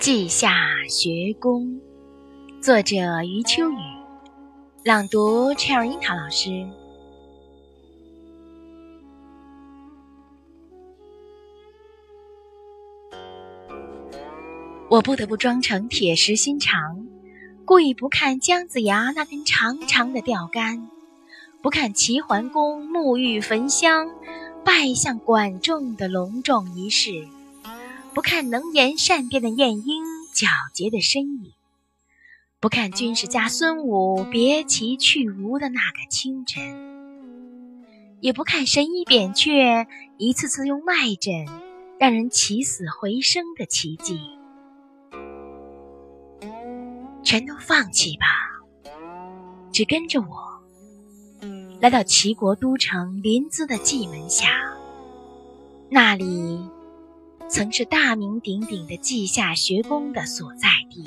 稷下学宫，作者余秋雨，朗读陈尔樱桃老师。我不得不装成铁石心肠，故意不看姜子牙那根长长的钓竿，不看齐桓公沐浴焚香、拜向管仲的隆重仪式。不看能言善辩的晏婴皎洁的身影，不看军事家孙武别其去吴的那个清晨，也不看神医扁鹊一次次用脉诊让人起死回生的奇迹，全都放弃吧，只跟着我来到齐国都城临淄的蓟门下，那里。曾是大名鼎鼎的稷下学宫的所在地。